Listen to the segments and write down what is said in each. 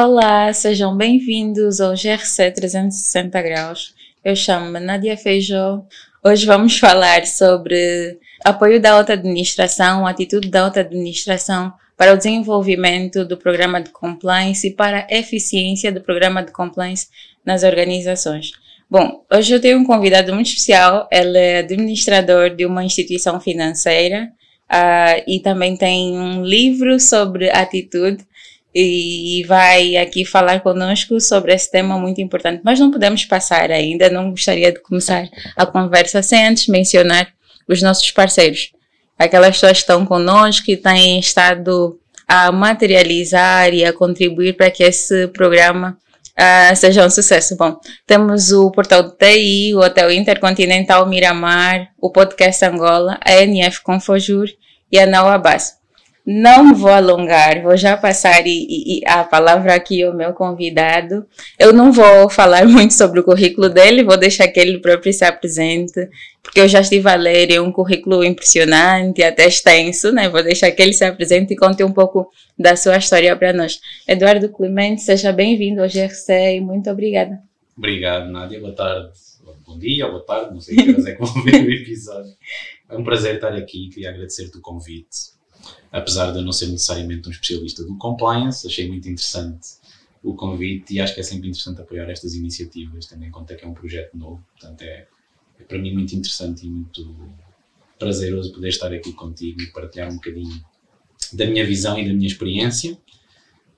Olá, sejam bem-vindos ao GRC 360 Graus. Eu chamo-me Nadia Feijó. Hoje vamos falar sobre apoio da alta administração, atitude da alta administração para o desenvolvimento do programa de compliance e para a eficiência do programa de compliance nas organizações. Bom, hoje eu tenho um convidado muito especial. Ele é administrador de uma instituição financeira uh, e também tem um livro sobre atitude e vai aqui falar conosco sobre esse tema muito importante. Mas não podemos passar ainda, não gostaria de começar a conversa sem antes mencionar os nossos parceiros aquelas pessoas que estão conosco e têm estado a materializar e a contribuir para que esse programa uh, seja um sucesso. Bom, temos o Portal do TI, o Hotel Intercontinental Miramar, o Podcast Angola, a NF Confojur e a Nauabas. Não vou alongar, vou já passar e, e, a palavra aqui ao meu convidado. Eu não vou falar muito sobre o currículo dele, vou deixar que ele próprio se apresente, porque eu já estive a ler, é um currículo impressionante, até extenso, né? Vou deixar que ele se apresente e conte um pouco da sua história para nós. Eduardo Clemente, seja bem-vindo ao GRC e muito obrigada. Obrigado, Nádia. Boa tarde. Bom dia, boa tarde, não sei que horas é que vão ver o episódio. É um prazer estar aqui, queria agradecer-te o convite apesar de eu não ser necessariamente um especialista do compliance, achei muito interessante o convite e acho que é sempre interessante apoiar estas iniciativas, tendo em conta que é um projeto novo. Portanto, é, é para mim muito interessante e muito prazeroso poder estar aqui contigo e partilhar um bocadinho da minha visão e da minha experiência.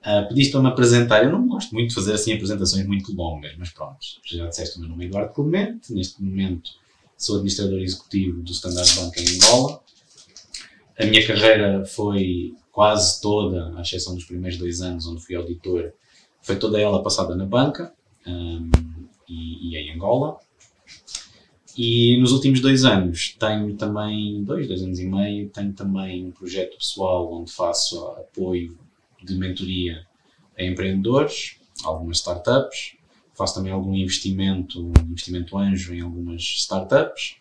Uh, pediste para me apresentar, eu não gosto muito de fazer assim apresentações muito longas, mas pronto, já disseste o meu nome é Eduardo Clemente, neste momento sou administrador executivo do Standard Bank em Angola, a minha carreira foi quase toda, à exceção dos primeiros dois anos, onde fui auditor, foi toda ela passada na banca um, e, e, em Angola. E nos últimos dois anos tenho também, dois, dois anos e meio, tenho também um projeto pessoal onde faço apoio de mentoria a empreendedores, algumas startups, faço também algum investimento, investimento anjo em algumas startups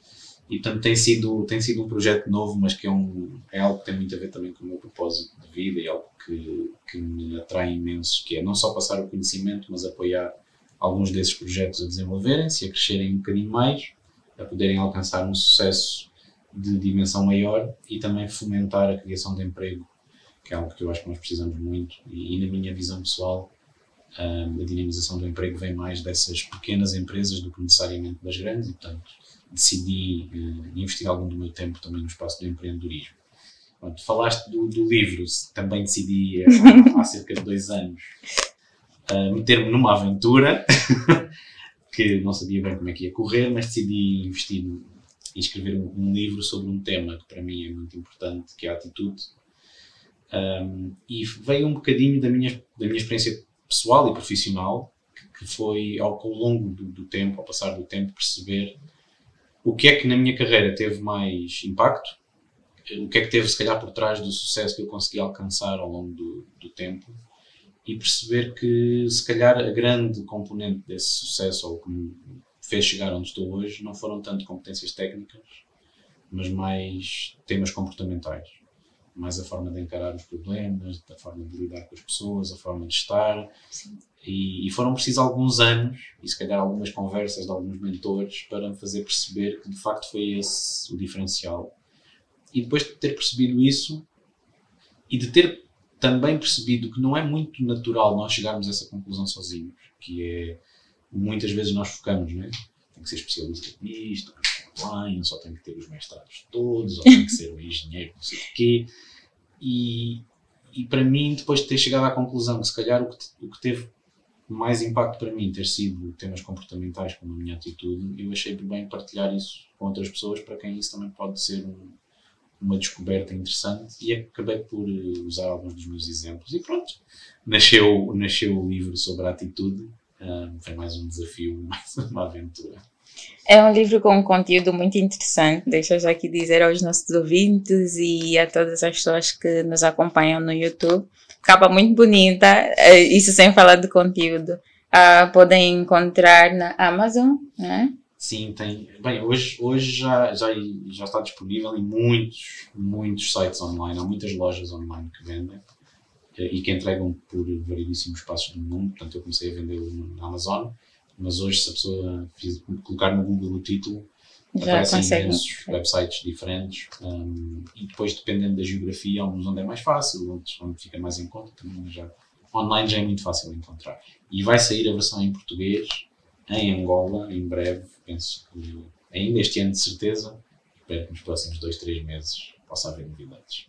e portanto tem sido, tem sido um projeto novo, mas que é, um, é algo que tem muito a ver também com o meu propósito de vida e algo que, que me atrai imenso, que é não só passar o conhecimento, mas apoiar alguns desses projetos a desenvolverem-se, a crescerem um bocadinho mais, a poderem alcançar um sucesso de dimensão maior e também fomentar a criação de emprego, que é algo que eu acho que nós precisamos muito. E, e na minha visão pessoal a dinamização do emprego vem mais dessas pequenas empresas do que necessariamente das grandes e portanto decidi uh, investir algum do meu tempo também no espaço do empreendedorismo. Pronto, falaste do, do, livro, também decidi uh, há cerca de dois anos uh, meter-me numa aventura que não sabia bem como é que ia correr, mas decidi investir e escrever um, um, livro sobre um tema que para mim é muito importante, que é a atitude. Um, e veio um bocadinho da minha, da minha experiência pessoal e profissional, que, que foi ao, ao longo do, do tempo, ao passar do tempo, perceber o que é que na minha carreira teve mais impacto, o que é que teve se calhar por trás do sucesso que eu consegui alcançar ao longo do, do tempo e perceber que se calhar a grande componente desse sucesso ou que me fez chegar onde estou hoje não foram tanto competências técnicas, mas mais temas comportamentais. Mais a forma de encarar os problemas, a forma de lidar com as pessoas, a forma de estar. E, e, foram precisos alguns anos e se calhar algumas conversas de alguns mentores para me fazer perceber que de facto foi esse o diferencial. E depois de ter percebido isso e de ter também percebido que não é muito natural nós chegarmos a essa conclusão sozinhos, que é muitas vezes nós focamos, né? tem que ser especialista nisto, online, só tem que ter os mestrados todos, ou tem que ser um engenheiro, não sei o quê. E, e para mim, depois de ter chegado à conclusão que se calhar o que, o que teve mais impacto para mim ter sido temas comportamentais como a minha atitude, eu achei bem partilhar isso com outras pessoas para quem isso também pode ser um, uma descoberta interessante e acabei por eh, usar alguns dos meus exemplos e pronto, nasceu, nasceu o livro sobre a atitude, um, foi mais um desafio, mais uma aventura. É um livro com um conteúdo muito interessante, deixa já aqui dizer aos nossos ouvintes e a todas as pessoas que nos acompanham no YouTube capa muito bonita, eh, isso sem falar do conteúdo. Uh, podem encontrar na Amazon, né? Sim, tem. Bem, hoje, hoje já, já, já está disponível em muitos, muitos sites online. Há muitas lojas online que vendem. e que entregam por variedíssimos espaços do mundo. Portanto, eu comecei a vendê-lo na Amazon, mas hoje, se a pessoa fiz, colocar no Google o título, Já aparecem consegue. imensos websites diferentes um, e depois, dependendo da geografia, alguns onde é mais fácil, outros onde fica mais em conta, também já, online já é muito fácil encontrar. E vai sair a versão em português, em Angola, em breve, penso que ainda este ano de certeza, espero que nos próximos dois, três meses possa haver novidades.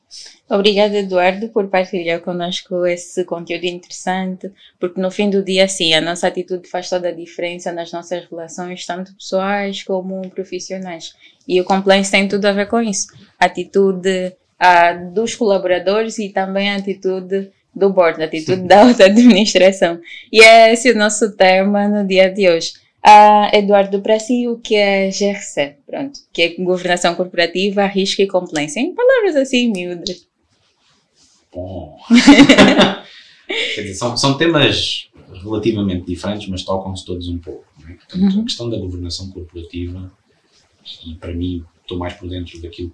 Obrigada, Eduardo, por partilhar connosco esse conteúdo interessante, porque no fim do dia, sim, a nossa atitude faz toda a diferença nas nossas relações, tanto pessoais como profissionais. E o compliance tem tudo a ver com isso. A atitude ah, dos colaboradores e também a atitude do board, a atitude da alta administração. E é esse o nosso tema no dia de hoje. Ah, Eduardo, o que é GRC? Pronto, que é governação corporativa, risco e compliance. Em palavras assim, miúdas. Bom. Quer dizer, são, são temas relativamente diferentes, mas tocam-se todos um pouco. é? Portanto, Uhum. a questão da governação corporativa, e para mim estou mais por dentro daquilo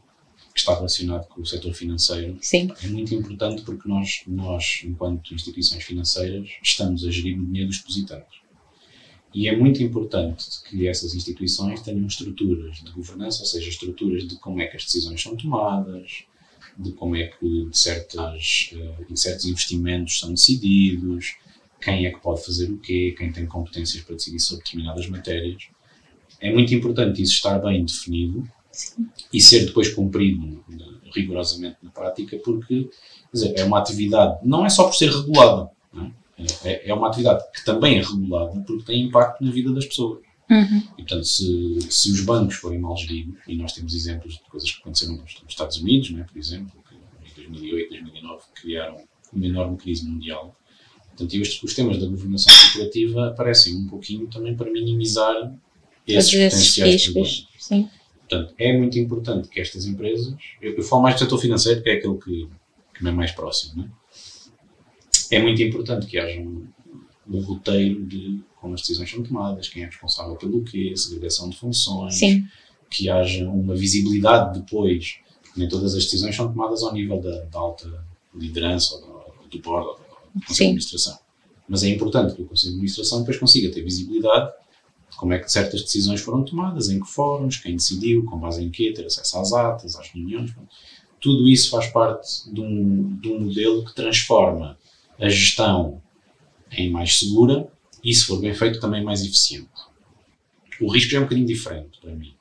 que está relacionado com o setor financeiro, Sim, é muito importante porque nós, nós enquanto instituições financeiras, estamos a gerir o dinheiro dos depositantes. E é muito importante que essas instituições tenham estruturas de governança, ou seja, estruturas de como é que as decisões são tomadas, de como é que certas, eh, certos investimentos são decididos, quem é que pode fazer o quê, quem tem competências para decidir sobre determinadas matérias. É muito importante isso estar bem definido e ser depois cumprido eh, rigorosamente na prática, porque dizer, é uma atividade, não é só por ser regulada, não é? É, é uma atividade que também é regulada porque tem impacto na vida das pessoas. Uhum. E, portanto, se, se os bancos forem mal geridos, e nós temos exemplos de coisas que aconteceram nos, Estados Unidos, né, por exemplo, que em 2008, 2009 criaram uma enorme crise mundial. Portanto, e os, temas da governação corporativa aparecem um pouquinho também para minimizar esses potenciais problemas. riscos. Sim. Portanto, é muito importante que estas empresas, eu, eu falo mais do setor financeiro, que é aquele que, que me é mais próximo, né? É muito importante que haja um, um roteiro de como as decisões são tomadas, quem é responsável pelo quê, segregação de funções, Sim. que haja uma visibilidade depois, porque nem todas as decisões são tomadas ao nível da, da alta liderança ou do, do board ou do Conselho Sim. de Administração. Mas é importante que o Conselho de Administração depois consiga ter visibilidade de como é que certas decisões foram tomadas, em que fóruns, quem decidiu, com base em quê, ter acesso às atas, às reuniões. Tudo isso faz parte de um, de um modelo que transforma a gestão em mais segura e, se for bem feito, também mais eficiente. O risco já é um bocadinho diferente para mim.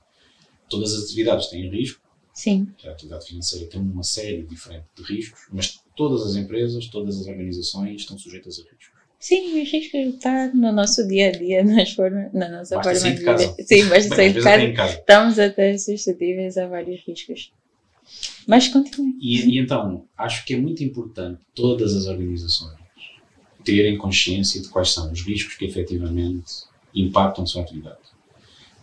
Todas as atividades têm risco, Sim. a atividade financeira tem uma série diferente de riscos, mas todas as empresas, todas as organizações estão sujeitas a riscos. Sim, os riscos estão no nosso dia a dia, nas forma, na nossa Basta forma de viver. Sim, basta sair de casa. Estamos até suscetíveis a vários riscos. Mas continue. E, e então, acho que é muito importante todas as organizações terem consciência de quais são os riscos que efetivamente impactam a sua atividade.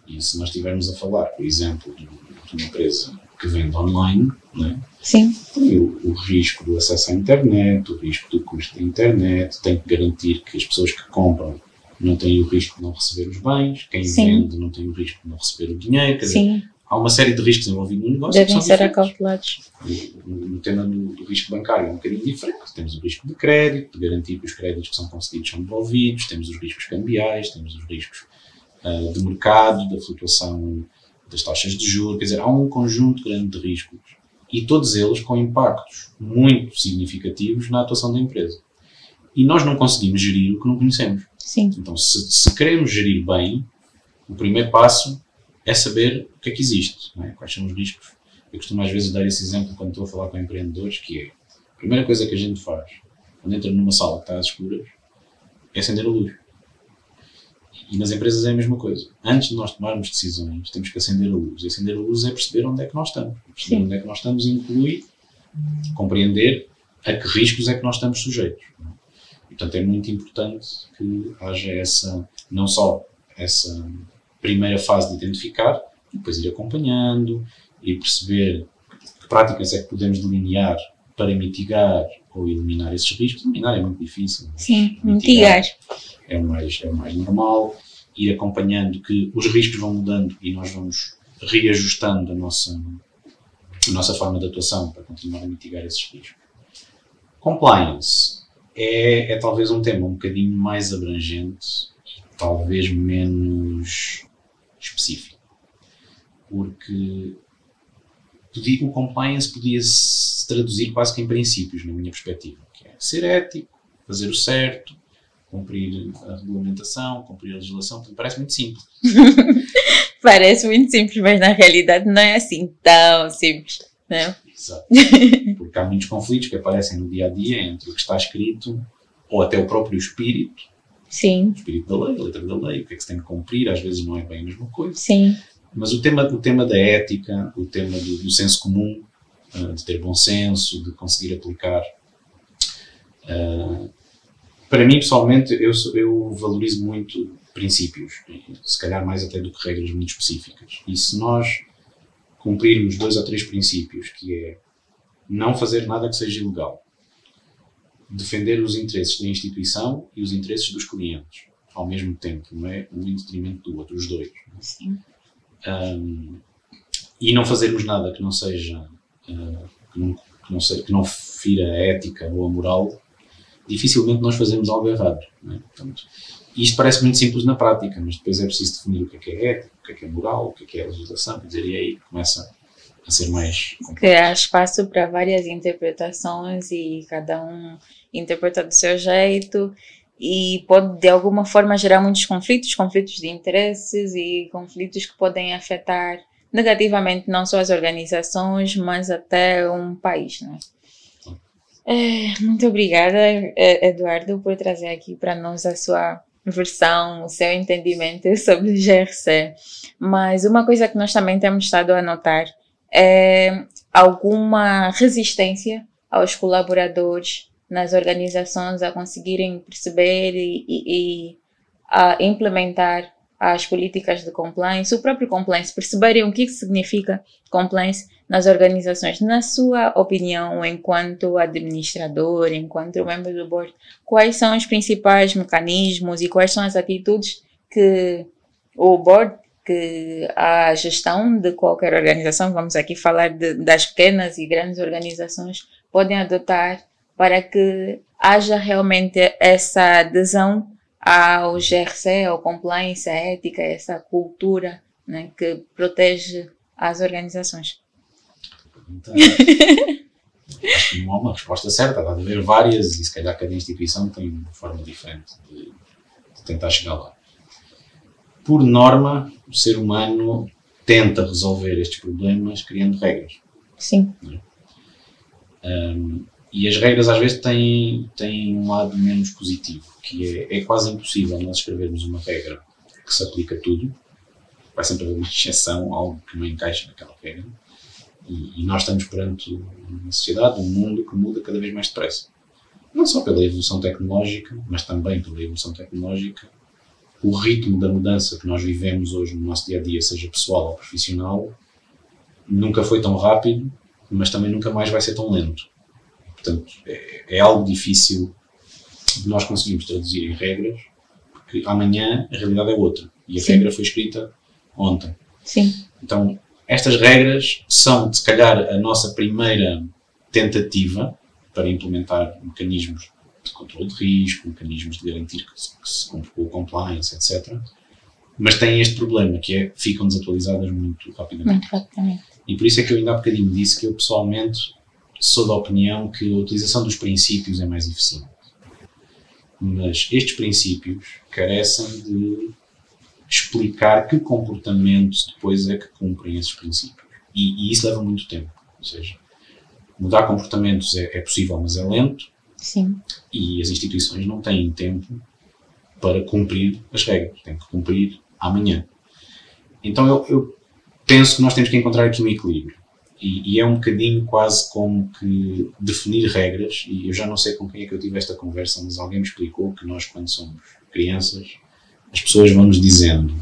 E se nós estivermos a falar, por exemplo, de uma empresa que vende online, não é? Sim, tem o, o risco do acesso à internet, o risco do custo da internet, tem que garantir que as pessoas que compram não têm o risco de não receber os bens, quem Sim. vende não tem o risco de não receber o dinheiro, quer dizer, sim. Há uma série de riscos envolvidos no negócio Devem ser acautelados. No, tema do, do risco bancário é um bocadinho diferente. Temos o risco de crédito, de garantir que os créditos que são concedidos são devolvidos, temos os riscos cambiais, temos os riscos ah, de mercado, da flutuação das taxas de juros, quer dizer, há um conjunto grande de riscos e todos eles com impactos muito significativos na atuação da empresa. E nós não conseguimos gerir o que não conhecemos. Sim, Então, se, se queremos gerir bem, o primeiro passo é saber o que é que existe, é? quais são os riscos. Eu costumo às vezes dar esse exemplo quando estou a falar com empreendedores, que é a primeira coisa que a gente faz quando entra numa sala que está às escuras é acender a luz. E nas empresas é a mesma coisa. Antes de nós tomarmos decisões, temos que acender a luz. E acender a luz é perceber onde é que nós estamos. Perceber Sim. onde é que nós estamos inclui compreender a que riscos é que nós estamos sujeitos. não é? E, portanto, é muito importante que haja essa, não só essa primeira fase de identificar, e depois ir acompanhando e perceber que práticas é que podemos delinear para mitigar ou eliminar esses riscos. Eliminar é muito difícil. sim. Mitigar. é o mais, é o mais normal. Ir acompanhando que os riscos vão mudando e nós vamos reajustando a nossa, a nossa forma de atuação para continuar a mitigar esses riscos. Compliance é, é talvez um tema um bocadinho mais abrangente e talvez menos específico. Porque o compliance podia se traduzir quase que em princípios, na minha perspectiva, que é ser ético, fazer o certo, cumprir a regulamentação, cumprir a legislação, parece muito simples. parece muito simples, mas na realidade não é assim tão simples, não é? Exato. Porque há muitos conflitos que aparecem no dia a dia entre o que está escrito ou até o próprio espírito. Sim. O espírito da lei, a letra da lei, o que é que se tem que cumprir, às vezes não é bem a mesma coisa. Sim. Mas o tema, o tema da ética, o tema do, do senso comum, uh, de ter bom senso, de conseguir aplicar. Uh, para mim, pessoalmente, eu, eu valorizo muito princípios, se calhar mais até do que regras muito específicas. E se nós cumprirmos dois ou três princípios, que é não fazer nada que seja ilegal, defender os interesses da instituição e os interesses dos clientes ao mesmo tempo, não é um em detrimento do outro, os dois. Sim. Um, e não fazermos nada que não seja uh, que, não, que, não seja, que não fira a ética ou a moral, dificilmente nós fazemos algo errado. É? Portanto, isto parece muito simples na prática, mas depois é preciso definir o que é que é ética, o que é que é moral, o que é que é legislação, quer dizer, e aí começa ser mais. Que há espaço para várias interpretações e cada um interpreta do seu jeito e pode de alguma forma gerar muitos conflitos, conflitos de interesses e conflitos que podem afetar negativamente não só as organizações, mas até um país, né? É, muito obrigada, Eduardo, por trazer aqui para nós a sua versão, o seu entendimento sobre o GRC. Mas uma coisa que nós também temos estado a notar é alguma resistência aos colaboradores nas organizações a conseguirem perceber e, e, e a implementar as políticas de compliance, o próprio compliance, perceberem o que significa compliance nas organizações. Na sua opinião, enquanto administrador, enquanto membro do board, quais são os principais mecanismos e quais são as atitudes que o board, que a gestão de qualquer organização, vamos aqui falar de, das pequenas e grandes organizações, podem adotar para que haja realmente essa adesão ao GRC, ao compliance, à ética, essa cultura né, que protege as organizações. Então, não há uma resposta certa, há de haver várias e se calhar cada instituição tem uma forma diferente de, de tentar chegar lá. Por norma, o ser humano tenta resolver estes problemas criando regras. Sim. Um, e as regras às vezes têm, têm um lado menos positivo, que é, é quase impossível nós escrevermos uma regra que se aplica a tudo. Vai sempre haver uma exceção, algo que não encaixa naquela regra. E, e, nós estamos perante uma sociedade, um mundo que muda cada vez mais depressa. Não só pela evolução tecnológica, mas também pela evolução tecnológica. O ritmo da mudança que nós vivemos hoje no nosso dia a dia, seja pessoal ou profissional, nunca foi tão rápido, mas também nunca mais vai ser tão lento. Portanto, é, é algo difícil de nós conseguirmos traduzir em regras, porque amanhã a realidade é outra. E a Sim. regra foi escrita ontem. Sim. Então, estas regras são, se calhar, a nossa primeira tentativa para implementar mecanismos de controle de risco, mecanismos de garantir que se, que se cumpre com o compliance, etc. Mas têm este problema, que é ficam desatualizadas muito rapidamente. Muito rapidamente. E por isso é que eu ainda há bocadinho disse que eu pessoalmente sou da opinião que a utilização dos princípios é mais eficiente. Mas estes princípios carecem de explicar que comportamentos depois é que cumprem esses princípios. E, e isso leva muito tempo. Ou seja, mudar comportamentos é, é, possível, mas é lento. Sim. E as instituições não têm tempo para cumprir as regras. Têm que cumprir amanhã. Então eu, eu penso que nós temos que encontrar aqui um equilíbrio. E, e, é um bocadinho quase como que definir regras, e eu já não sei com quem é que eu tive esta conversa, mas alguém me explicou que nós, quando somos crianças, as pessoas vão-nos dizendo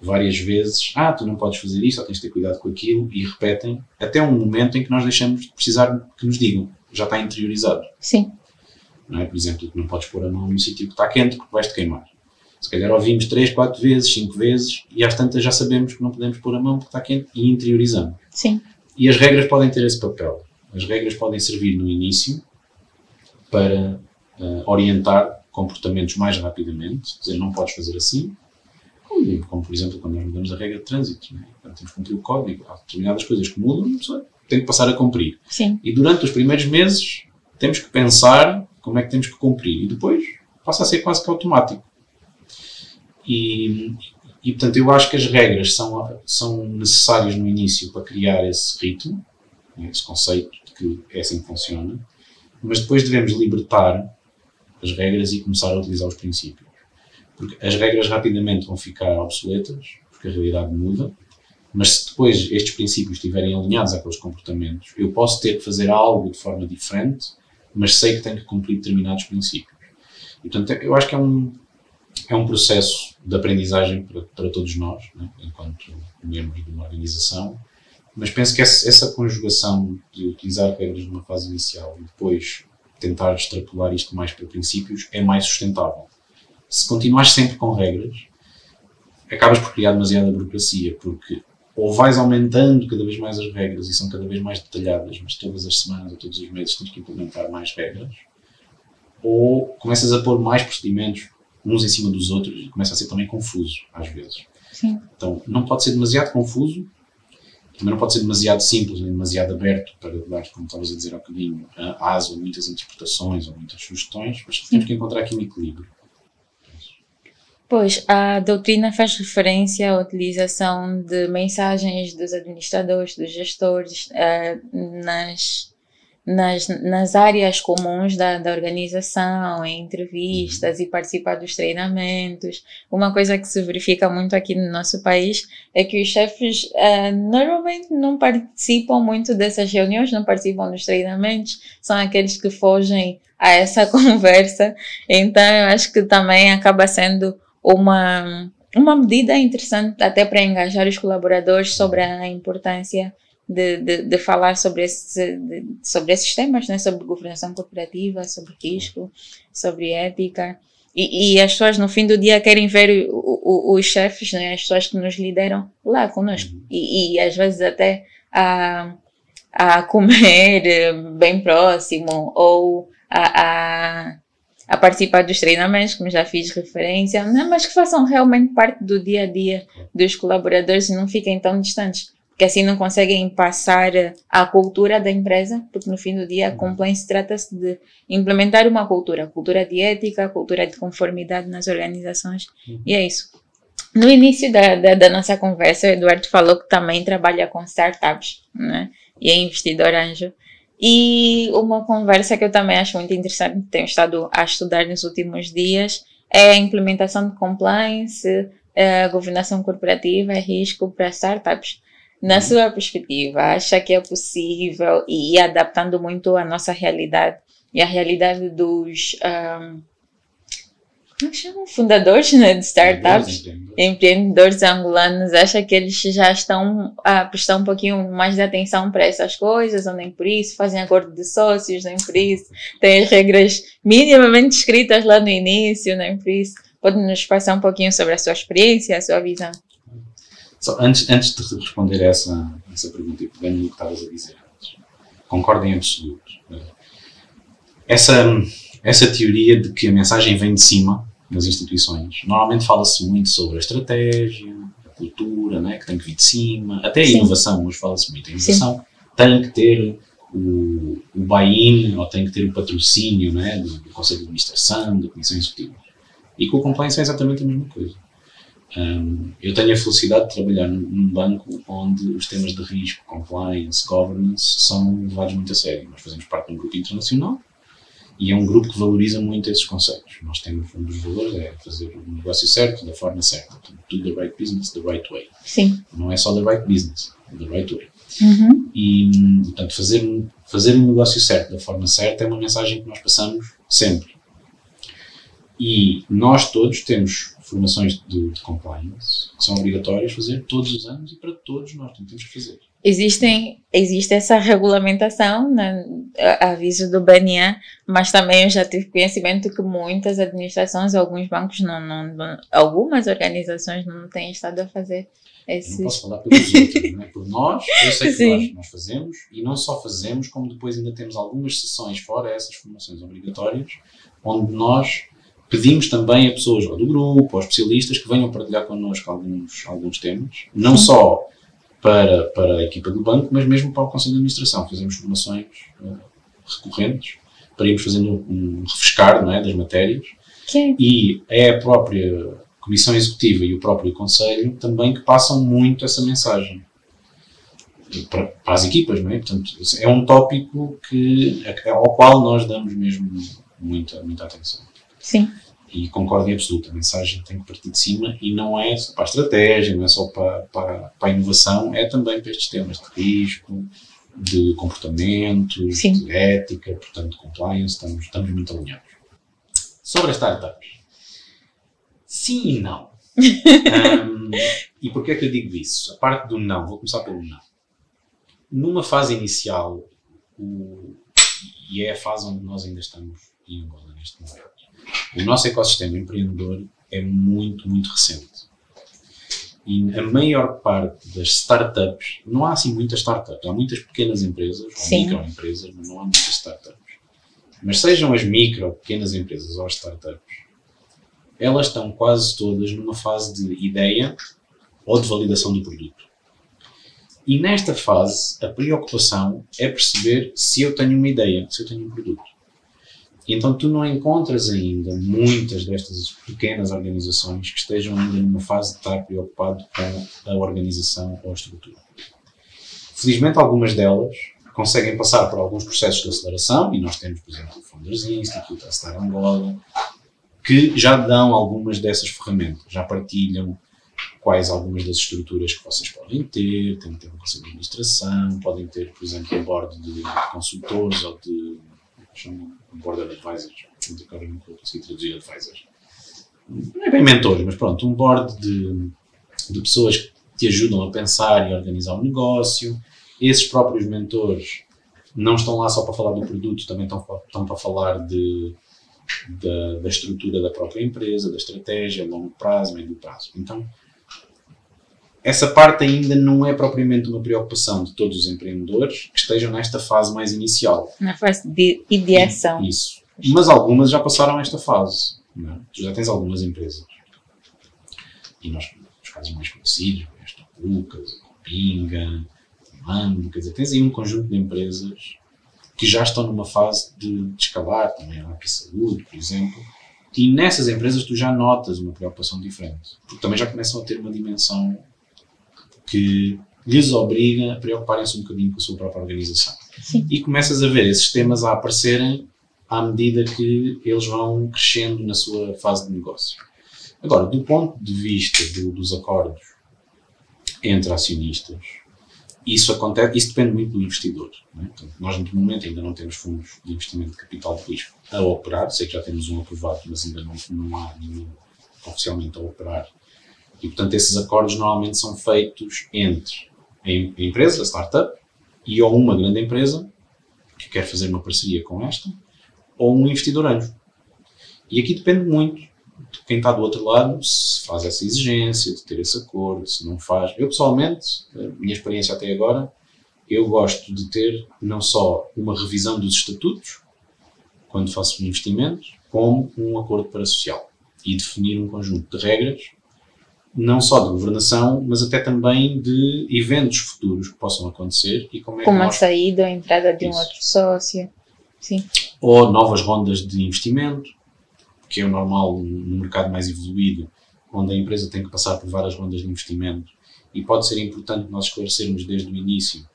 várias vezes: Ah, tu não podes fazer isto, ou tens de ter cuidado com aquilo, e repetem até um momento em que nós deixamos de precisar que nos digam, já está interiorizado. Sim. Não é? Por exemplo, que não podes pôr a mão no sítio que está quente porque vais-te queimar. Se calhar ouvimos 3, 4 vezes, 5 vezes, e às tantas já sabemos que não podemos pôr a mão porque está quente e interiorizamos. Sim. E as regras podem ter esse papel. As regras podem servir no início para uh, orientar comportamentos mais rapidamente, dizer não podes fazer assim, como, como por exemplo quando nós mudamos a regra de trânsito, né? quando temos que cumprir o código, há determinadas coisas que mudam, a pessoa tem que passar a cumprir. Sim. E durante os primeiros meses temos que pensar como é que temos que cumprir e depois passa a ser quase que automático. E, e portanto eu acho que as regras são, são necessárias no início para criar esse ritmo, esse conceito de que é assim que funciona, mas depois devemos libertar as regras e começar a utilizar os princípios. Porque as regras rapidamente vão ficar obsoletas, porque a realidade muda, mas se depois estes princípios estiverem alinhados àqueles comportamentos, eu posso ter que fazer algo de forma diferente, mas sei que tenho que cumprir determinados princípios. E, portanto, eu acho que é um, é um processo de aprendizagem para, para todos nós, né, enquanto membros de uma organização, mas penso que essa, essa conjugação de utilizar regras numa fase inicial e depois tentar extrapolar isto mais para princípios é mais sustentável. Se continuares sempre com regras, acabas por criar demasiada burocracia, porque ou vais aumentando cada vez mais as regras e são cada vez mais detalhadas, mas todas as semanas ou todos os meses tens que implementar mais regras, ou começas a pôr mais procedimentos uns em cima dos outros e começa a ser também confuso, às vezes. Sim. Então, não pode ser demasiado confuso, também não pode ser demasiado simples nem demasiado aberto para dar, como estavas a dizer há bocadinho, asa a muitas interpretações ou muitas sugestões, mas temos que encontrar aqui um equilíbrio. Pois, a doutrina faz referência à utilização de mensagens dos administradores, dos gestores, uh, nas, nas, nas áreas comuns da, da organização, em entrevistas e participar dos treinamentos. Uma coisa que se verifica muito aqui no nosso país é que os chefes uh, normalmente não participam muito dessas reuniões, não participam dos treinamentos, são aqueles que fogem a essa conversa. Então, eu acho que também acaba sendo uma, uma medida interessante até para engajar os colaboradores sobre a importância de, de, de falar sobre, esse, de, sobre esses temas, né? sobre governação corporativa, sobre risco, sobre ética. E, e, as pessoas no fim do dia querem ver o, o, os chefes, né? as pessoas que nos lideram lá conosco. E, e às vezes até a, a comer bem próximo ou a, a a participar dos treinamentos, como já fiz referência, né? mas que façam realmente parte do dia a dia dos colaboradores e não fiquem tão distantes, porque assim não conseguem passar a cultura da empresa, porque no fim do dia a uhum. compliance trata-se de implementar uma cultura, cultura de ética, cultura de conformidade nas organizações, uhum. e é isso. No início da, da, da, nossa conversa, o Eduardo falou que também trabalha com startups, né? E é investidor anjo. E uma conversa que eu também acho muito interessante, tenho estado a estudar nos últimos dias, é a implementação de compliance, a governação corporativa e risco para startups. Na uhum. sua perspectiva, acha que é possível e adaptando muito a nossa realidade e a realidade dos um, como chamam? Fundadores né, de startups, empreendedores angolanos, acha que eles já estão a prestar um pouquinho mais de atenção para essas coisas, ou nem por isso, fazem acordo de sócios, nem por isso, têm as regras minimamente escritas lá no início, nem por isso. Pode nos passar um pouquinho sobre a sua experiência, a sua visão? So, antes, antes de responder essa, essa pergunta e pegando no que estavas a dizer antes, concordo em absoluto. Essa essa teoria de que a mensagem vem de cima nas instituições. Normalmente fala-se muito sobre a estratégia, a cultura, né, que tem que vir de cima, até a Sim. inovação, hoje fala-se muito. A inovação Sim. tem que ter o, o buy-in ou tem que ter o patrocínio né, do, do Conselho de Administração, da Comissão Executiva. E com o compliance é exatamente a mesma coisa. Um, eu tenho a felicidade de trabalhar num banco onde os temas de risco, compliance, governance são levados muito a sério. Nós fazemos parte de um grupo internacional e é um grupo que valoriza muito esses conceitos. Nós temos um dos valores é fazer o negócio certo, da forma certa. Portanto, do the right business the right way. Sim. Não é só the right business, the right way. Uhum. E, portanto, fazer, fazer um negócio certo da forma certa é uma mensagem que nós passamos sempre. E nós todos temos formações de, de compliance que são obrigatórias fazer todos os anos e para todos nós temos que fazer existem, existe essa regulamentação, né, aviso do BNA, mas também eu já tive conhecimento que muitas administrações, alguns bancos, não, não, algumas organizações não têm estado a fazer esses... Eu não posso falar pelos outros, né? por nós, eu sei que nós, nós, fazemos, e não só fazemos, como depois ainda temos algumas sessões fora essas formações obrigatórias, onde nós pedimos também a pessoas ou do grupo, ou especialistas que venham partilhar connosco alguns, alguns temas, não Sim. só para, para a equipa do banco, mas mesmo para o Conselho de Administração. Fazemos formações uh, recorrentes para irmos fazendo um refrescar não é, das matérias. Okay. E é a própria Comissão Executiva e o próprio Conselho também que passam muito essa mensagem para, para, as equipas, não é? Portanto, é um tópico que, ao qual nós damos mesmo muita, muita atenção. Sim. E concordo em absoluto, a mensagem tem que partir de cima e não é só para a estratégia, não é só para, para, para a inovação, é também para estes temas de risco, de comportamentos, Sim. de ética, portanto, compliance, estamos, estamos muito alinhados. Sobre as startups. Sim e não. um, e porquê é que eu digo isso? A parte do não, vou começar pelo não. Numa fase inicial, o, e é a fase onde nós ainda estamos em Angola neste momento, o nosso ecossistema empreendedor é muito, muito recente. E a maior parte das startups, não há assim muitas startups, há muitas pequenas empresas, ou microempresas, mas não há muitas startups. Mas sejam as micro, pequenas empresas ou as startups, elas estão quase todas numa fase de ideia ou de validação do produto. E nesta fase, a preocupação é perceber se eu tenho uma ideia, se eu tenho um produto. Então tu não encontras ainda muitas destas pequenas organizações que estejam ainda numa fase de estar preocupado com a organização ou a estrutura. Felizmente algumas delas conseguem passar por alguns processos de aceleração e nós temos, por exemplo, o Founders Institute, a Star Angola, que já dão algumas dessas ferramentas, já partilham quais algumas das estruturas que vocês podem ter, têm que ter um conselho de administração, podem ter, por exemplo, um board de consultores ou de chamam board advisors, agora não consigo traduzir advisors. Não é bem mentores, mas pronto, um board de, de pessoas que te ajudam a pensar e organizar um negócio. Esses próprios mentores não estão lá só para falar do produto, também estão, estão para falar de, da, da estrutura da própria empresa, da estratégia, longo prazo, médio prazo. Então, essa parte ainda não é propriamente uma preocupação de todos os empreendedores que estejam nesta fase mais inicial. Na fase de ideação. Isso. Mas algumas já passaram esta fase. É? Tu já tens algumas empresas. E nós, os casos mais conhecidos, esta Lucas, a Pinga, Mando, quer dizer, tens aí um conjunto de empresas que já estão numa fase de, de escalar, também a Saúde, por exemplo, e nessas empresas tu já notas uma preocupação diferente, porque também já começam a ter uma dimensão que lhes obriga a preocuparem-se um bocadinho com a sua própria organização. Sim. E começas a ver esses temas a aparecerem à medida que eles vão crescendo na sua fase de negócio. Agora, do ponto de vista do, dos acordos entre acionistas, isso acontece, isso depende muito do investidor. É? Portanto, nós, no momento, ainda não temos fundos de investimento de capital de risco a operar. Sei que já temos um aprovado, mas ainda não, não há nenhum oficialmente a operar e, portanto, esses acordos normalmente são feitos entre a empresa, a startup, e ou uma grande empresa que quer fazer uma parceria com esta, ou um investidor anjo. E aqui depende muito de quem está do outro lado, se faz essa exigência de ter esse acordo, se não faz. Eu, pessoalmente, minha experiência até agora, eu gosto de ter não só uma revisão dos estatutos, quando faço um investimento, como um acordo para social e definir um conjunto de regras não só de governação, mas até também de eventos futuros que possam acontecer e como é como que nós... a saída ou a entrada de Isso. um outro sócio. Sim. Ou novas rondas de investimento, que é o normal no mercado mais evoluído, onde a empresa tem que passar por várias rondas de investimento e pode ser importante nós esclarecermos desde o início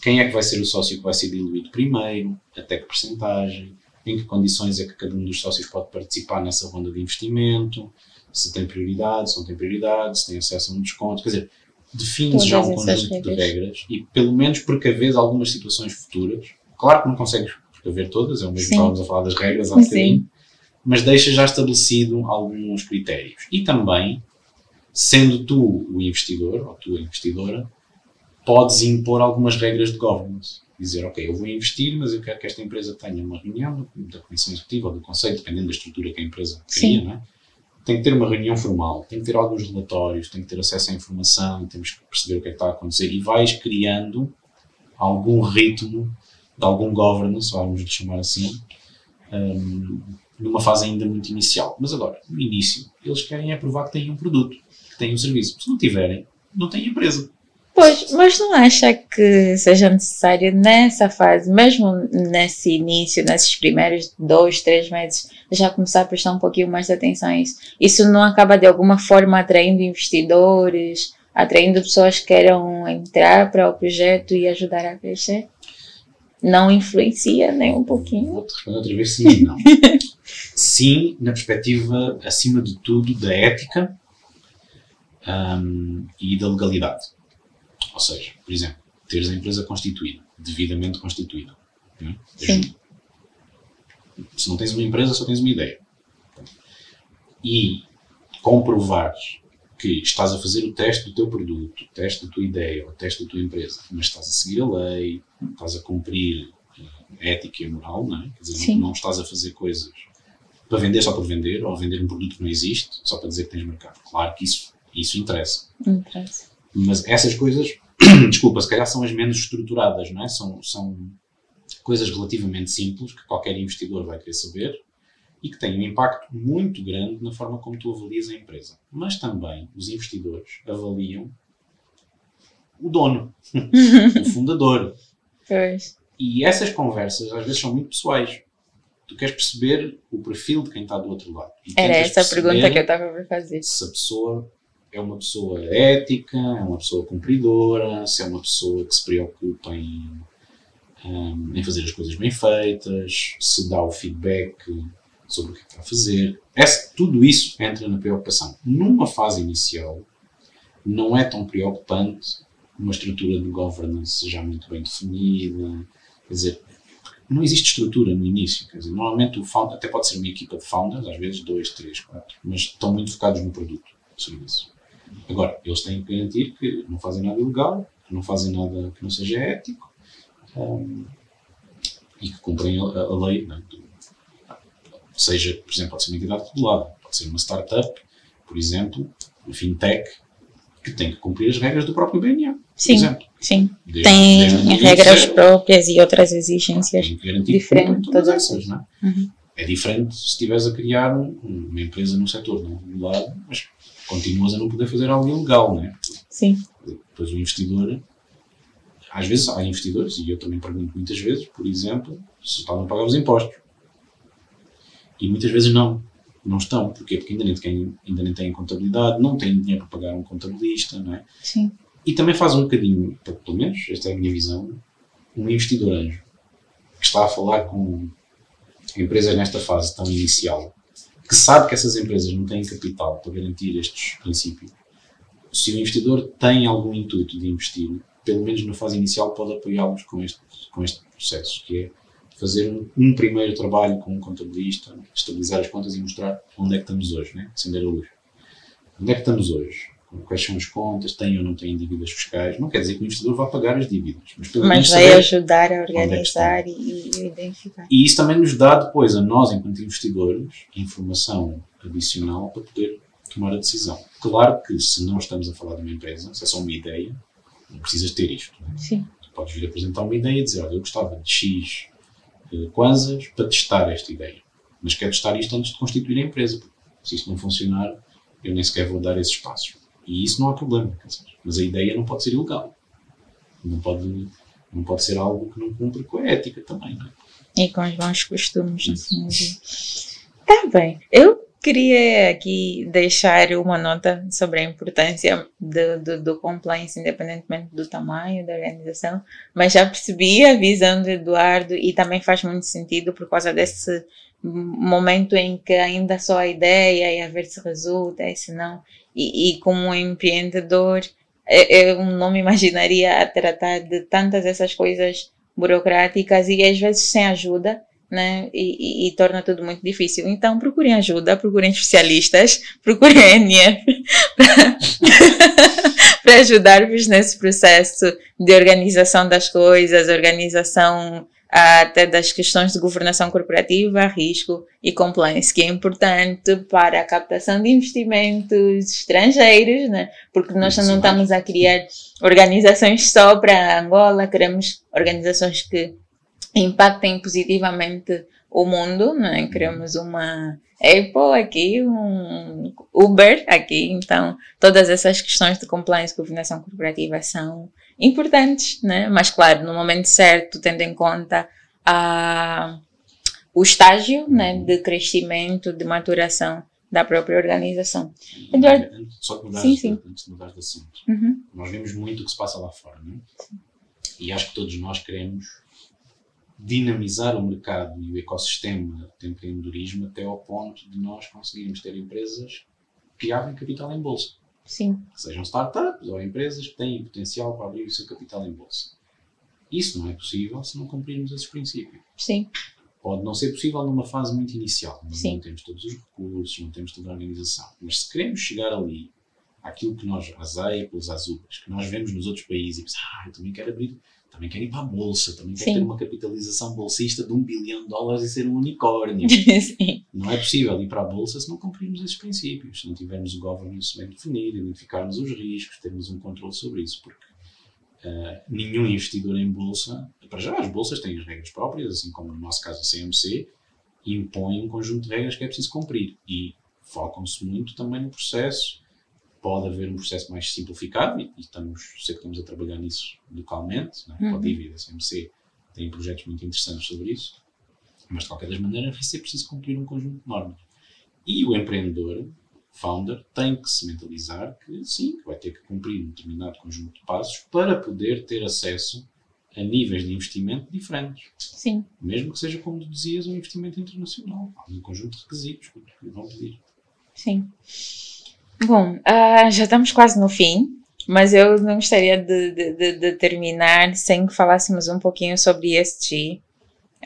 quem é que vai ser o sócio que vai ser diluído primeiro, até que percentagem, em que condições é que cada um dos sócios pode participar nessa ronda de investimento, se tem prioridade, se não tem prioridade, se tem acesso a um desconto, quer dizer, define já um conjunto de regras e pelo menos precaver algumas situações futuras. Claro que não consegues precaver todas, é o mesmo que estávamos a falar das regras há bocadinho, mas deixa já estabelecido alguns critérios. E também, sendo tu o investidor, ou tu a investidora, podes impor algumas regras de governance. Dizer, ok, eu vou investir, mas eu quero que esta empresa tenha uma reunião da comissão executiva ou do conselho, dependendo da estrutura que a empresa cria, não é? Tem que ter uma reunião formal, tem que ter alguns relatórios, tem que ter acesso à informação, temos que perceber o que é que está a acontecer e vais criando algum ritmo de algum governance, vamos lhe chamar assim, um, numa fase ainda muito inicial. Mas agora, no início, eles querem é provar que têm um produto, que têm um serviço. Se não tiverem, não têm empresa. Pois, mas não acha que seja necessário nessa fase, mesmo nesse início, nesses primeiros dois, três meses, já começar a prestar um pouquinho mais de atenção a isso? Isso não acaba de alguma forma atraindo investidores, atraindo pessoas que queiram entrar para o projeto e ajudar a crescer? Não influencia nem um pouquinho? Vou-te responder outra vez sim e não. sim, na perspectiva, acima de tudo, da ética um, e da legalidade. Ou seja, por exemplo, teres a empresa constituída, devidamente constituída. Não Sim. Se não tens uma empresa, só tens uma ideia. E comprovares que estás a fazer o teste do teu produto, o teste da tua ideia, o teste da tua empresa, mas estás a seguir a lei, estás a cumprir a ética e a moral, não é? Quer dizer, Sim. não, não estás a fazer coisas para vender só por vender, ou vender um produto que não existe, só para dizer que tens mercado. Claro que isso, isso interessa. Interessa. Mas essas coisas, desculpa, se calhar são as menos estruturadas, não é? São, são coisas relativamente simples que qualquer investidor vai querer saber e que têm um impacto muito grande na forma como tu avalias a empresa. Mas também os investidores avaliam o dono, o fundador. Pois. E essas conversas às vezes são muito pessoais. Tu queres perceber o perfil de quem está do outro lado. Era essa a pergunta que eu estava para fazer. se a pessoa é uma pessoa ética, é uma pessoa cumpridora, se é uma pessoa que se preocupa em, hum, em fazer as coisas bem feitas, se dá o feedback sobre o que está a fazer. Tudo isso entra na preocupação. Numa fase inicial, não é tão preocupante uma estrutura de governance já muito bem definida. Quer dizer, não existe estrutura no início. Dizer, normalmente o founder, até pode ser uma equipa de founders, às vezes dois, três, quatro, mas estão muito focados no produto, serviço. Agora, eles têm que garantir que não fazem nada ilegal, que não fazem nada que não seja ético hum, e que cumprem a, a lei. não é? Seja, por exemplo, pode ser uma entidade regulada, pode ser uma startup, por exemplo, uma fintech, que tem que cumprir as regras do próprio BNA, Sim, exemplo. sim. Desde- Tem desde regras zero. próprias e outras exigências. Tem que garantir diferente que cumprem todas essas, não é? Uhum. É diferente se estiveres a criar um- uma empresa num setor não regulado, mas continuas a não poder fazer algo ilegal, não é? Sim. Depois o investidor, às vezes há investidores, e eu também pergunto muitas vezes, por exemplo, se estavam a pagar os impostos. E muitas vezes não. Não estão. Porquê? Porque ainda nem têm, ainda nem têm contabilidade, não têm dinheiro para pagar um contabilista, não é? Sim. E também faz um bocadinho, pelo menos, esta é a minha visão, um investidor anjo que está a falar com empresas nesta fase tão inicial, que sabe que essas empresas não têm capital para garantir estes princípios. Se o investidor tem algum intuito de investir, pelo menos na fase inicial, pode apoiá-los com este, com este processo, que é fazer um, um primeiro trabalho com um contabilista, estabilizar as contas e mostrar onde é que estamos hoje, né? acender a luz. Onde é que estamos hoje? Quais são as contas? Têm ou não têm dívidas fiscais? Não quer dizer que o investidor vá pagar as dívidas, mas Mas vai ajudar a é organizar e, e identificar. e isso também nos dá depois a nós, enquanto investidores, informação adicional para poder tomar a decisão. Claro que se não estamos a falar de uma empresa, se é só uma ideia, não precisas ter isto. é? Sim. Tu podes vir apresentar uma ideia e dizer, olha, eu gostava de X eh, kwanzas para testar esta ideia. Mas quero testar isto antes de constituir a empresa. Porque se isto não funcionar, eu nem sequer vou dar esses passos. E isso não há problema. Mas a ideia não pode ser ilegal. Não pode, não pode ser algo que não cumpre com a ética também. Não é? E com os bons costumes, assim. Tá bem. Eu queria aqui deixar uma nota sobre a importância do, do, do compliance, independentemente do tamanho da organização, mas já percebi a visão do Eduardo e também faz muito sentido por causa desse momento em que ainda só a ideia e a ver se resulta e se não. E, e como empreendedor, eu não me imaginaria a tratar de tantas essas coisas burocráticas e às vezes sem ajuda, né? E, e- e torna tudo muito difícil. Então procurem ajuda, procurem especialistas, procurem a NF para ajudar-vos nesse processo de organização das coisas, organização até das questões de governação corporativa, risco e compliance, que é importante para a captação de investimentos estrangeiros, né? porque nós Isso não estamos a criar organizações só para Angola, queremos organizações que impactem positivamente o mundo, né? queremos uma Apple aqui, um Uber aqui, então todas essas questões de compliance, governação corporativa são importantes, né? mas claro, no momento certo, tendo em conta a, o estágio né, de crescimento, de maturação da própria organização. Eduardo, só que mudar, sim, sim. antes de mudar de assunto, uhum. nós vemos muito o que se passa lá fora, não é? E acho que todos nós queremos dinamizar o mercado e o ecossistema de empreendedorismo até ao ponto de nós conseguirmos ter empresas que abrem capital em bolsa. Sim. Sejam startups ou empresas que têm potencial para abrir o seu capital em bolsa. Isso não é possível se não cumprirmos esses princípios. Sim. Pode não ser possível numa fase muito inicial, mas Sim. não temos todos os recursos, não temos toda a organização. Mas se queremos chegar ali, àquilo que nós, às Apples, às Ubers, que nós vemos nos outros países e pensamos, ah, eu também quero abrir, também quero ir para a bolsa, também quero Sim. ter uma capitalização bolsista de um bilhão de dólares e ser um unicórnio. Sim. Não é possível ir para a bolsa se não cumprirmos esses princípios, se não tivermos o governance bem definido, identificarmos os riscos, termos um controle sobre isso, porque uh, nenhum investidor em bolsa, para já as bolsas têm as regras próprias, assim como no nosso caso a CMC, impõe um conjunto de regras que é preciso cumprir e focam-se muito também no processo. Pode haver um processo mais simplificado e, e estamos, sei que estamos a trabalhar nisso localmente, né? Uhum. a Dívida, a CMC tem projetos muito interessantes sobre isso, mas de qualquer das maneiras vai ser preciso cumprir um conjunto de normas. E o empreendedor, founder, tem que se mentalizar que sim, que vai ter que cumprir um determinado conjunto de passos para poder ter acesso a níveis de investimento diferentes. Sim. Mesmo que seja, como tu dizias, um investimento internacional. Há um conjunto de requisitos que vão pedir. Sim. Bom, ah, já estamos quase no fim, mas eu não gostaria de, de, de, de terminar sem que falássemos um pouquinho sobre ESG.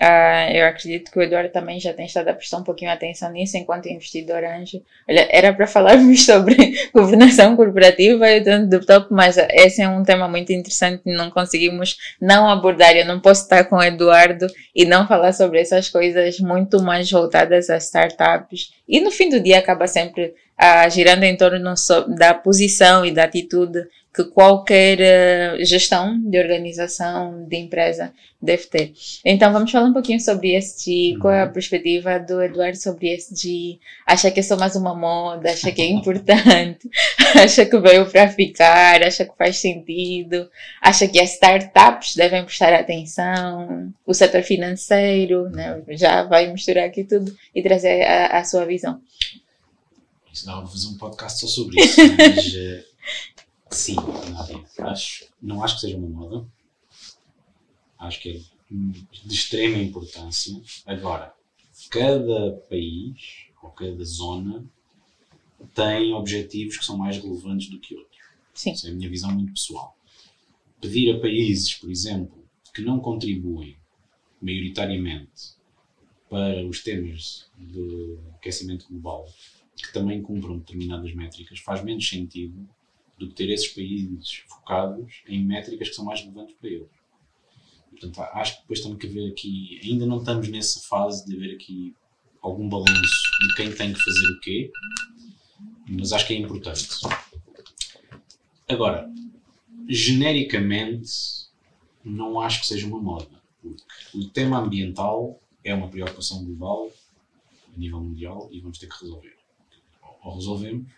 Ah, eu acredito que o Eduardo também já tem estado a prestar um pouquinho atenção nisso enquanto investidor anjo. Olha, era para falarmos sobre governação corporativa e do top, mas esse é um tema muito interessante e não conseguimos não abordar. Eu não posso estar com o Eduardo e não falar sobre essas coisas muito mais voltadas às startups. E no fim do dia acaba sempre ah, girando em torno da posição e da atitude que qualquer eh, gestão de organização, de empresa deve ter. Então vamos falar um pouquinho sobre ESG, qual é a perspectiva do Eduardo sobre ESG? Acha que é só mais uma moda? Acha que é importante? acha que veio para ficar? Acha que faz sentido? Acha que as startups devem prestar atenção? O setor financeiro, né? já vai misturar aqui tudo e trazer a, a sua visão. Dava para fazer um podcast só sobre isso, mas eh, sim, acho, não acho que seja uma moda. Acho que é de extrema importância. Agora, cada país ou cada zona tem objetivos que são mais relevantes do que outros. Sim. Essa é a minha visão muito pessoal. Pedir a países, por exemplo, que não contribuem maioritariamente para os temas de aquecimento global, que também cumpram determinadas métricas, faz menos sentido do que ter esses países focados em métricas que são mais relevantes para eles. Portanto, acho que depois tem que haver aqui, ainda não estamos nessa fase de haver aqui algum balanço de quem tem que fazer o quê, mas acho que é importante. Agora, genericamente, não acho que seja uma moda, porque o tema ambiental é uma preocupação global, a nível mundial, e vamos ter que resolver. Ou resolvemos,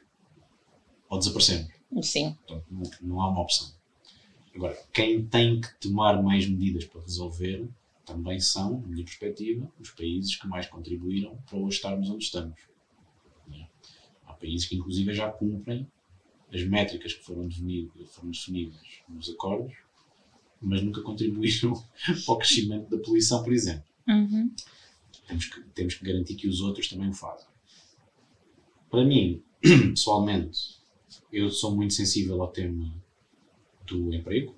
ou desaparecemos. Sim, Portanto, não, não há uma opção. Agora, quem tem que tomar mais medidas para resolver também são, na minha perspectiva, os países que mais contribuíram para hoje estarmos onde estamos. Não é? Há países que, inclusive, já cumprem as métricas que foram definidas, foram definidas nos acordos, mas nunca contribuíram para o crescimento da poluição, por exemplo. Uhum. Temos que, temos que garantir que os outros também o fazem. Para mim, pessoalmente, eu sou muito sensível ao tema do emprego.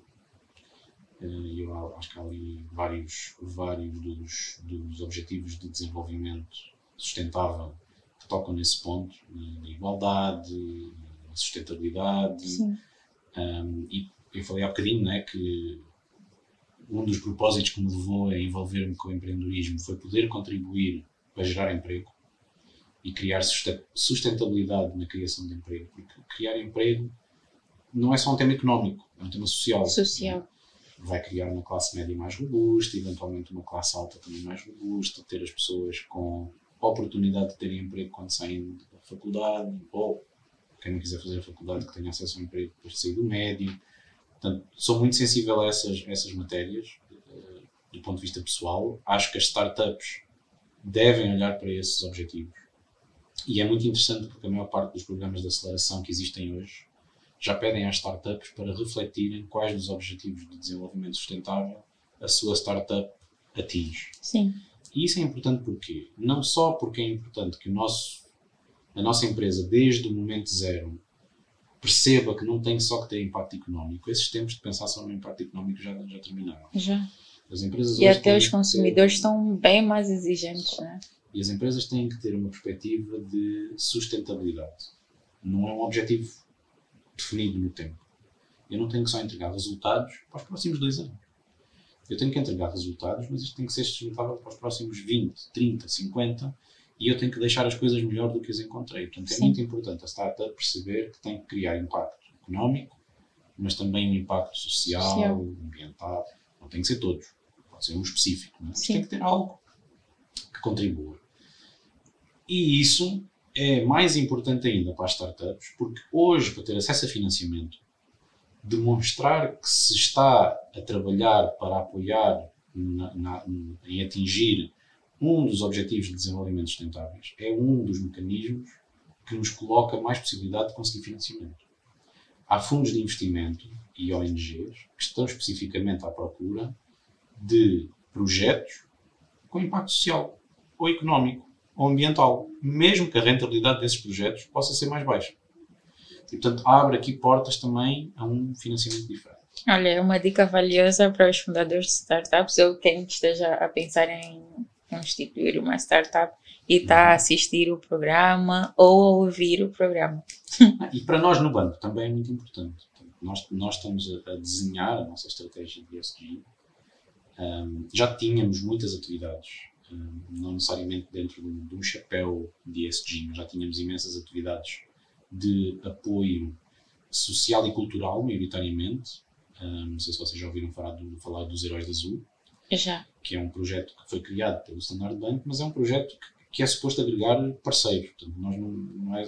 Eh, Eu acho que há ali vários, vários dos, dos objetivos de desenvolvimento sustentável que tocam nesse ponto, na igualdade, na sustentabilidade. Um, e eu falei há bocadinho né, que um dos propósitos que me levou a envolver-me com o empreendedorismo foi poder contribuir para gerar emprego e criar suste- sustentabilidade na criação de emprego. Porque criar emprego não é só um tema económico, é um tema social. Social. vai criar uma classe média mais robusta, eventualmente uma classe alta também mais robusta, ter as pessoas com oportunidade de terem emprego quando saem da faculdade, ou quem não quiser fazer a faculdade que tenha acesso ao emprego depois de sair do médio. Portanto, sou muito sensível a essas, essas matérias uh, do ponto de vista pessoal. Acho que as startups devem olhar para esses objetivos. E é muito interessante porque a maior parte dos programas de aceleração que existem hoje já pedem às startups para refletirem quais dos objetivos de desenvolvimento sustentável a sua startup atinge. Sim. E isso é importante porque não só porque é importante que o nosso, a nossa empresa, desde o momento zero, perceba que não tem só que ter impacto económico. Esses tempos de pensar só no impacto económico já, já terminaram. Já. As empresas e até os consumidores ter... estão bem mais exigentes, né? E as empresas têm que ter uma perspectiva de sustentabilidade. Não é um objetivo definido no tempo. Eu não tenho que só entregar resultados para os próximos dois anos. Eu tenho que entregar resultados, mas isto tem que ser sustentável para os próximos 20, 30, 50 e eu tenho que deixar as coisas melhor do que as encontrei. Portanto, é Sim. muito importante a startup perceber que tem que criar impacto económico, mas também um impacto social, social. ambiental. Não tem que ser todos, pode ser um específico, mas tem que ter algo que contribua. E isso é mais importante ainda para as startups, porque hoje, para ter acesso a financiamento, demonstrar que se está a trabalhar para apoiar na, na, em atingir um dos objetivos de desenvolvimento sustentáveis é um dos mecanismos que nos coloca mais possibilidade de conseguir financiamento. Há fundos de investimento e ONGs que estão especificamente à procura de projetos com impacto social ou económico ambiental, mesmo que a rentabilidade desses projetos possa ser mais baixa. E, portanto, abre aqui portas também a um financiamento diferente. Olha, é uma dica valiosa para os fundadores de startups ou quem esteja a pensar em constituir uma startup e está a assistir o programa ou a ouvir o programa. e para nós no banco também é muito importante. Nós, nós estamos a, desenhar a nossa estratégia de ESG. Um, já tínhamos muitas atividades não necessariamente dentro de um, chapéu de ESG, mas já tínhamos imensas atividades de apoio social e cultural, maioritariamente. Um, não sei se vocês já ouviram falar, do, falar dos Heróis de Azul. Já. Que é um projeto que foi criado pelo Standard Bank, mas é um projeto que, que é suposto agregar parceiros. Portanto, nós não, não é,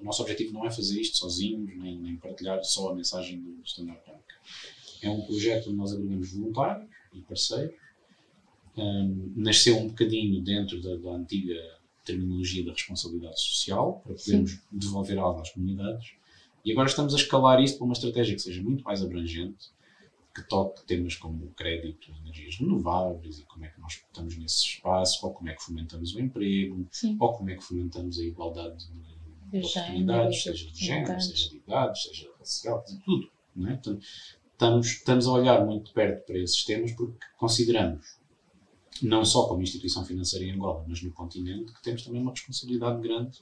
o nosso objetivo não é fazer isto sozinhos, nem, nem partilhar só a mensagem do Standard Bank. É um projeto onde nós agregamos voluntários e parceiros um, nasceu um bocadinho dentro da, da, antiga terminologia da responsabilidade social, para podermos Sim. devolver algo às comunidades. E agora estamos a escalar isto para uma estratégia que seja muito mais abrangente, que toque temas como o crédito, energias renováveis e como é que nós estamos nesse espaço, ou como é que fomentamos o emprego, Sim. ou como é que fomentamos a igualdade de, de oportunidades, seja de género, seja de idades, seja racial, de tudo. Não é? Portanto, estamos, estamos a olhar muito de perto para esses temas porque consideramos não só como instituição financeira em Angola, mas no continente, que temos também uma responsabilidade grande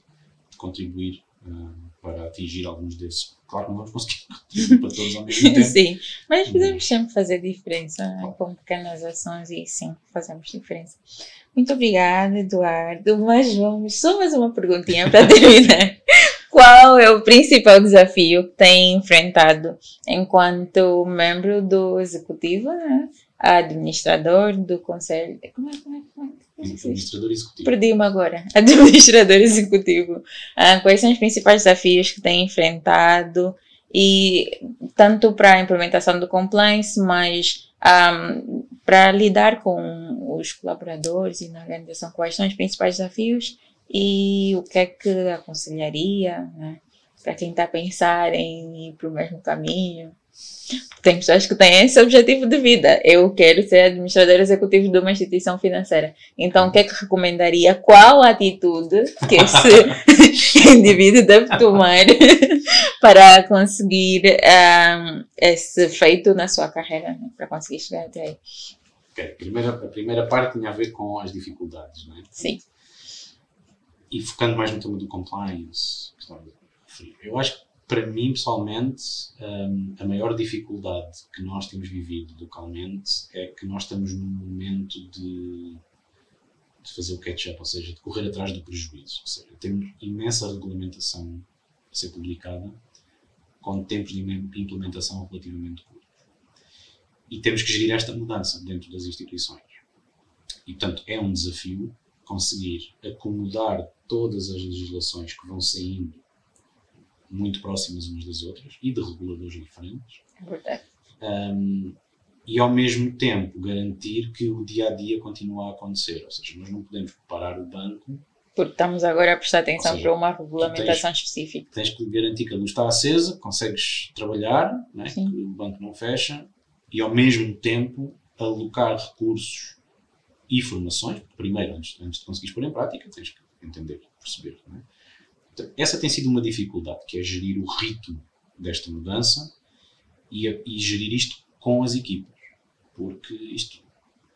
de contribuir uh, para atingir alguns desses. Claro que não vamos conseguir contribuir para todos ao mesmo tempo. sim, mas podemos sempre fazer diferença né? com pequenas ações e sim, fazemos diferença. Muito obrigada, Eduardo. Mas vamos, só mais uma perguntinha para terminar. Qual é o principal desafio que tem enfrentado enquanto membro do executivo né? Administrador do conselho. Como é, como é, como é? Administrador executivo. Perdi-me agora. Administrador executivo. Ah, quais são os principais desafios que tem enfrentado e tanto para a implementação do compliance, mas um, ah, para lidar com os colaboradores e na organização, quais são os principais desafios e o que é que aconselharia né, para quem está a pensar em ir para o mesmo caminho? Tem pessoas que têm esse objetivo de vida. Eu quero ser administrador executivo de uma instituição financeira. Então, o que é que recomendaria? Qual atitude que esse indivíduo deve tomar para conseguir um, esse feito na sua carreira, né? para conseguir chegar até aí? Okay. Primeira, a primeira parte tinha a ver com as dificuldades, não é? Sim. E focando mais no tema do compliance, eu acho que para mim, pessoalmente, um, a maior dificuldade que nós temos vivido localmente é que nós estamos num momento de, de fazer o catch-up, ou seja, de correr atrás do prejuízo. Ou seja, temos imensa regulamentação a ser publicada com tempos de implementação relativamente curtos. e temos que gerir esta mudança dentro das instituições. E, portanto, é um desafio conseguir acomodar todas as legislações que vão saindo muito próximas umas das outras e de reguladores diferentes. Um, e ao mesmo tempo garantir que o dia a dia continua a acontecer. Ou seja, nós não podemos parar o banco. Porque estamos agora a prestar atenção seja, para uma regulamentação tens, específica. Tens que garantir que a luz está acesa, consegues trabalhar, né? que o banco não fecha, e ao mesmo tempo alocar recursos e formações. Primeiro, antes, antes de conseguires pôr em prática, tens que entender, perceber. Né? Essa tem sido uma dificuldade, que é gerir o ritmo desta mudança e, e gerir isto com as equipas, porque isto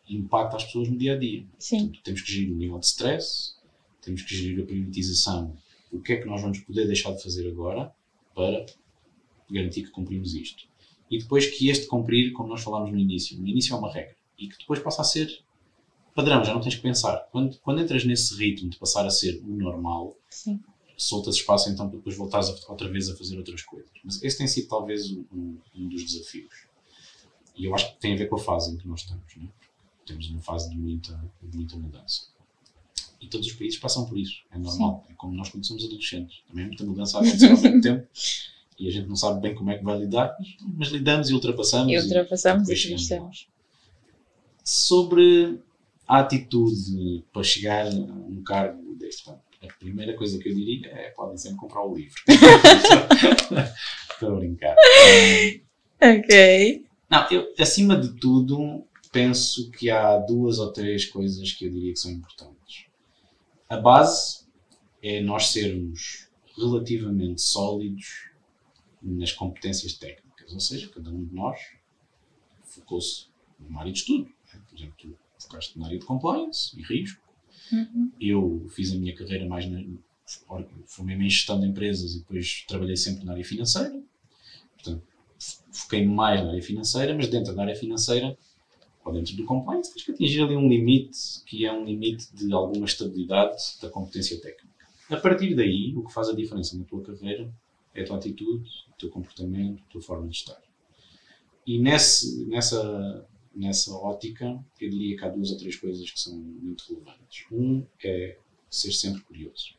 impacta as pessoas no dia a dia. Sim. Portanto, temos que gerir o nível de stress, temos que gerir a priorização. O que é que nós vamos poder deixar de fazer agora para garantir que cumprimos isto? E depois que este cumprir, como nós falámos no início, no início é uma regra e que depois passa a ser padrão, já não tens que pensar. Quando, quando entras nesse ritmo de passar a ser o normal, Sim soltas espaço então para depois voltares a, outra vez a fazer outras coisas. Mas esse tem sido talvez um, um, dos desafios. E eu acho que tem a ver com a fase em que nós estamos. Né? Temos uma fase de muita, de muita mudança. E todos os países passam por isso. É normal. Sim. É como nós quando somos adolescentes. Também muita mudança a acontecer ao mesmo tempo. E a gente não sabe bem como é que vai lidar, mas lidamos e ultrapassamos. E ultrapassamos e, e crescemos. Sobre a atitude para chegar a um cargo deste tipo a primeira coisa que eu diria é podem sempre comprar o livro. Estou a brincar. ok. Não, eu, acima de tudo, penso que há duas ou três coisas que eu diria que são importantes. A base é nós sermos relativamente sólidos nas competências técnicas, ou seja, cada um de nós focou-se numa área de estudo. Por exemplo, tu focaste na área de compliance e risco, Uhum. Eu fiz a minha carreira mais na. Formei-me em gestão de empresas e depois trabalhei sempre na área financeira. Portanto, foquei mais na área financeira, mas dentro da área financeira, ou dentro do compliance, tens que atingir ali um limite que é um limite de alguma estabilidade da competência técnica. A partir daí, o que faz a diferença na tua carreira é a tua atitude, o teu comportamento, a tua forma de estar. E nesse, nessa nessa ótica, eu diria que há duas ou três coisas que são muito relevantes. Um é ser sempre curioso.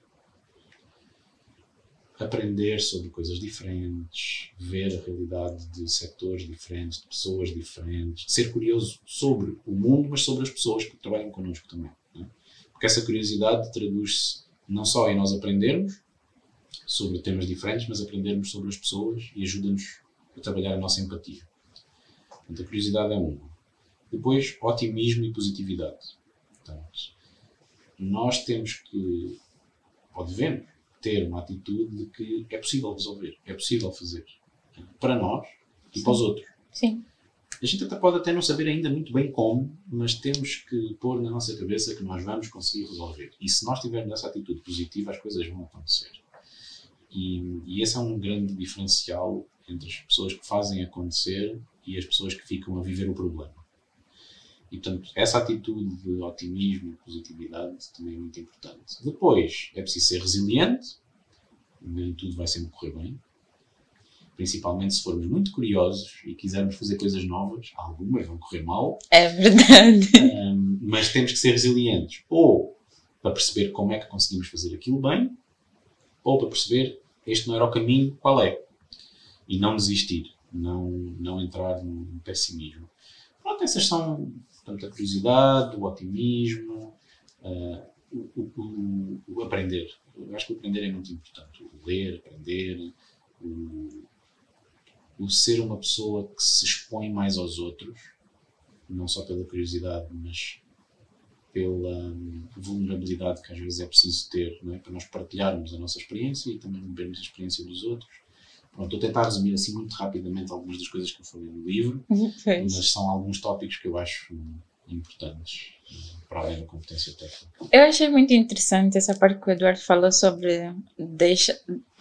Aprender sobre coisas diferentes, ver a realidade de setores diferentes, de pessoas diferentes, ser curioso sobre o mundo, mas sobre as pessoas que trabalham connosco também. Né? Porque essa curiosidade traduz-se não só em nós aprendermos sobre temas diferentes, mas aprendermos sobre as pessoas e ajuda-nos a trabalhar a nossa empatia. Portanto, a curiosidade é uma. Depois, otimismo e positividade. Portanto, nós temos que, ou devemos, ter uma atitude de que é possível resolver, é possível fazer. Para nós e Sim. para os outros. Sim. A gente até pode até não saber ainda muito bem como, mas temos que pôr na nossa cabeça que nós vamos conseguir resolver. E se nós tivermos essa atitude positiva, as coisas vão acontecer. E, e esse é um grande diferencial entre as pessoas que fazem acontecer e as pessoas que ficam a viver o problema. E, portanto, essa atitude de otimismo e positividade também é muito importante. Depois, é preciso ser resiliente, nem tudo vai sempre correr bem. Principalmente se formos muito curiosos e quisermos fazer coisas novas, algumas vão correr mal. É verdade. Um, mas temos que ser resilientes. Ou para perceber como é que conseguimos fazer aquilo bem, ou para perceber este não era o caminho, qual é? E não desistir, não, não entrar no pessimismo. Pronto, essas são Portanto, a curiosidade, o otimismo, uh, o, o, o, aprender. Eu acho que o aprender é muito importante. O ler, aprender, o, o ser uma pessoa que se expõe mais aos outros, não só pela curiosidade, mas pela um, vulnerabilidade que às vezes é preciso ter é? para nós partilharmos a nossa experiência e também vermos a experiência dos outros Pronto, estou a tentar resumir assim muito rapidamente algumas das coisas que eu falei no livro, mas são alguns tópicos que eu acho importantes eh, para além da competência técnica. Eu achei muito interessante essa parte que o Eduardo falou sobre deixa,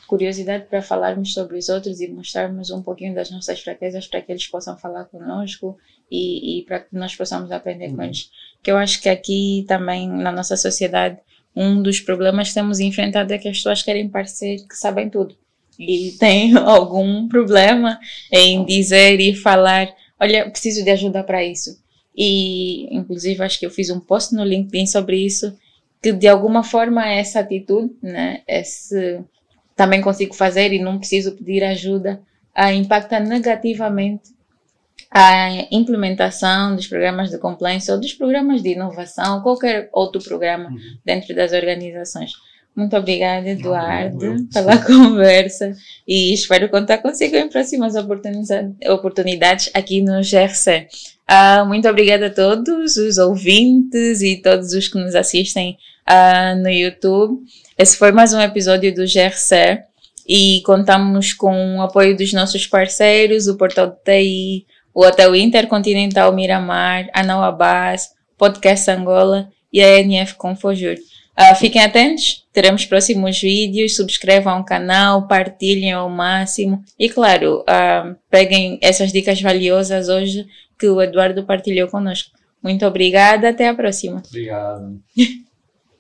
curiosidade para falarmos sobre os outros e mostrarmos um pouquinho das nossas fraquezas para que eles possam falar conosco e, e para que nós possamos aprender uhum. com eles. Que eu acho que aqui também na nossa sociedade um dos problemas que temos enfrentado é que as pessoas querem parecer que sabem tudo e tem algum problema em dizer e falar olha, preciso de ajuda para isso. E, inclusive, acho que eu fiz um post no LinkedIn sobre isso, que de alguma forma essa atitude, né, esse também consigo fazer e não preciso pedir ajuda, a impacta negativamente a implementação dos programas de compliance ou dos programas de inovação, qualquer outro programa uhum. dentro das organizações. Muito obrigada, Eduardo, pela conversa e espero contar consigo em próximas oportunidades aqui no GRC. Uh, ah, muito obrigada a todos os ouvintes e todos os que nos assistem uh, no YouTube. Esse foi mais um episódio do GRC e contamos com o apoio dos nossos parceiros, o Portal de TI, o Hotel Intercontinental Miramar, a Nauabás, Podcast Angola e a NF Confojur. Uh, fiquem atentos, teremos próximos vídeos, subscrevam o canal, partilhem ao máximo e, claro, uh, peguem essas dicas valiosas hoje que o Eduardo partilhou conosco. Muito obrigada, até a próxima. Obrigado.